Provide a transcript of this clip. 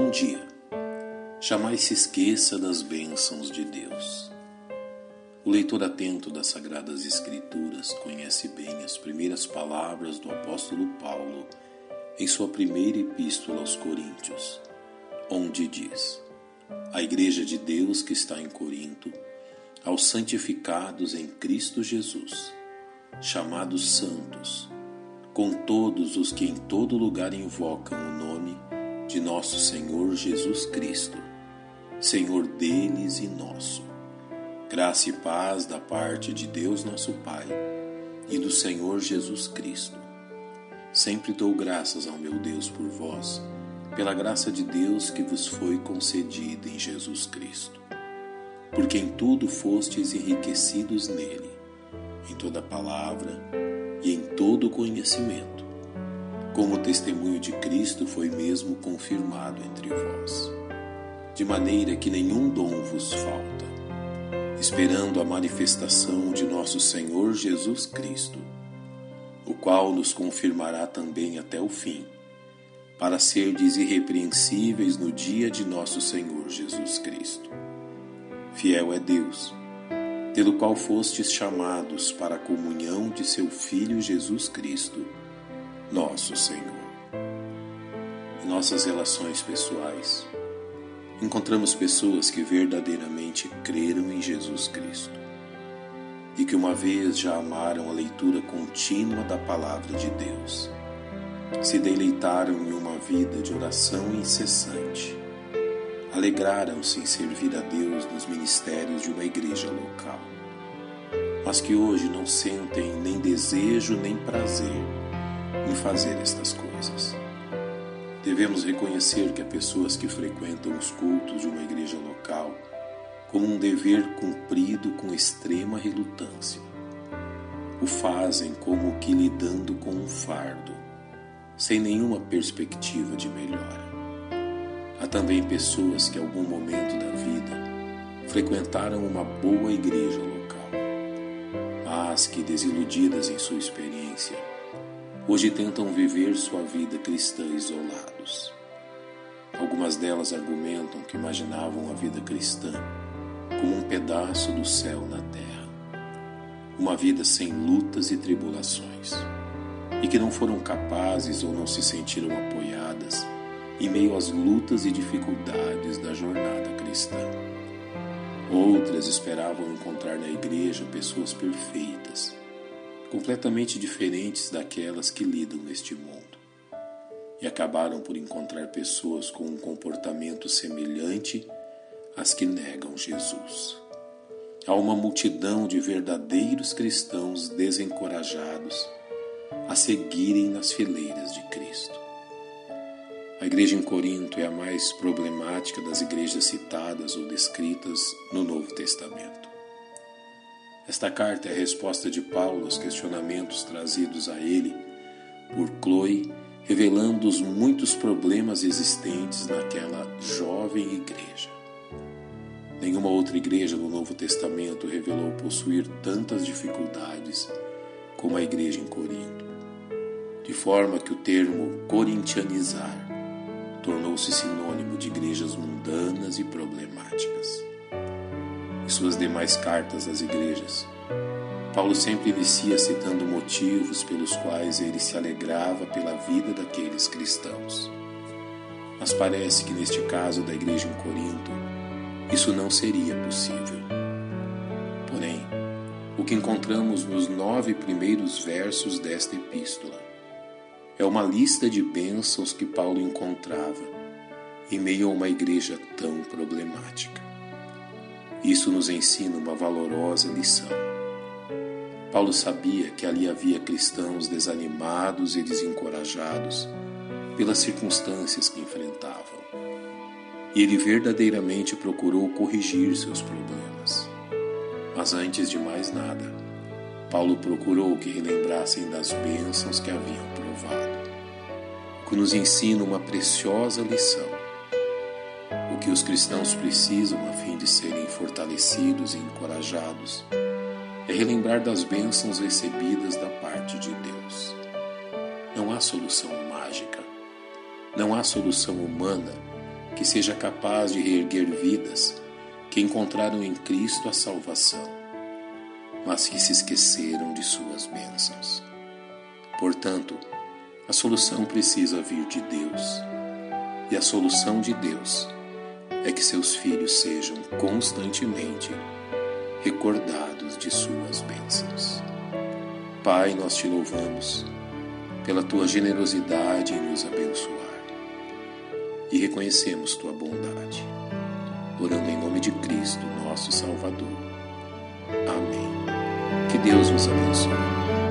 Bom dia. Jamais se esqueça das bênçãos de Deus. O leitor atento das Sagradas Escrituras conhece bem as primeiras palavras do apóstolo Paulo em sua primeira epístola aos Coríntios, onde diz: A Igreja de Deus que está em Corinto, aos santificados em Cristo Jesus, chamados santos, com todos os que em todo lugar invocam de nosso Senhor Jesus Cristo, Senhor deles e nosso. Graça e paz da parte de Deus nosso Pai e do Senhor Jesus Cristo. Sempre dou graças ao meu Deus por vós, pela graça de Deus que vos foi concedida em Jesus Cristo. Porque em tudo fostes enriquecidos nele, em toda palavra e em todo conhecimento como o testemunho de Cristo foi mesmo confirmado entre vós, de maneira que nenhum dom vos falta, esperando a manifestação de nosso Senhor Jesus Cristo, o qual nos confirmará também até o fim, para serdes irrepreensíveis no dia de nosso Senhor Jesus Cristo. Fiel é Deus, pelo qual fostes chamados para a comunhão de seu Filho Jesus Cristo nosso Senhor. Em nossas relações pessoais, encontramos pessoas que verdadeiramente creram em Jesus Cristo e que uma vez já amaram a leitura contínua da Palavra de Deus, se deleitaram em uma vida de oração incessante, alegraram-se em servir a Deus nos ministérios de uma igreja local, mas que hoje não sentem nem desejo nem prazer em fazer estas coisas. Devemos reconhecer que há pessoas que frequentam os cultos de uma igreja local como um dever cumprido com extrema relutância. O fazem como que lidando com um fardo, sem nenhuma perspectiva de melhora. Há também pessoas que, em algum momento da vida, frequentaram uma boa igreja local, mas que, desiludidas em sua experiência, hoje tentam viver sua vida cristã isolados. Algumas delas argumentam que imaginavam a vida cristã como um pedaço do céu na terra, uma vida sem lutas e tribulações, e que não foram capazes ou não se sentiram apoiadas em meio às lutas e dificuldades da jornada cristã. Outras esperavam encontrar na igreja pessoas perfeitas completamente diferentes daquelas que lidam neste mundo. E acabaram por encontrar pessoas com um comportamento semelhante às que negam Jesus. Há uma multidão de verdadeiros cristãos desencorajados a seguirem nas fileiras de Cristo. A igreja em Corinto é a mais problemática das igrejas citadas ou descritas no Novo Testamento. Esta carta é a resposta de Paulo aos questionamentos trazidos a ele por Chloe, revelando os muitos problemas existentes naquela jovem igreja. Nenhuma outra igreja no Novo Testamento revelou possuir tantas dificuldades como a igreja em Corinto, de forma que o termo corintianizar tornou-se sinônimo de igrejas mundanas e problemáticas suas demais cartas às igrejas. Paulo sempre inicia citando motivos pelos quais ele se alegrava pela vida daqueles cristãos. Mas parece que neste caso da igreja em Corinto, isso não seria possível. Porém, o que encontramos nos nove primeiros versos desta epístola é uma lista de bênçãos que Paulo encontrava em meio a uma igreja tão problemática. Isso nos ensina uma valorosa lição. Paulo sabia que ali havia cristãos desanimados e desencorajados pelas circunstâncias que enfrentavam. E ele verdadeiramente procurou corrigir seus problemas. Mas antes de mais nada, Paulo procurou que relembrassem das bênçãos que haviam provado, que nos ensina uma preciosa lição o que os cristãos precisam a fim de serem fortalecidos e encorajados é relembrar das bênçãos recebidas da parte de Deus. Não há solução mágica, não há solução humana que seja capaz de reerguer vidas que encontraram em Cristo a salvação, mas que se esqueceram de suas bênçãos. Portanto, a solução precisa vir de Deus, e a solução de Deus é que seus filhos sejam constantemente recordados de suas bênçãos. Pai, nós te louvamos pela tua generosidade em nos abençoar e reconhecemos tua bondade. Orando em nome de Cristo, nosso Salvador. Amém. Que Deus nos abençoe.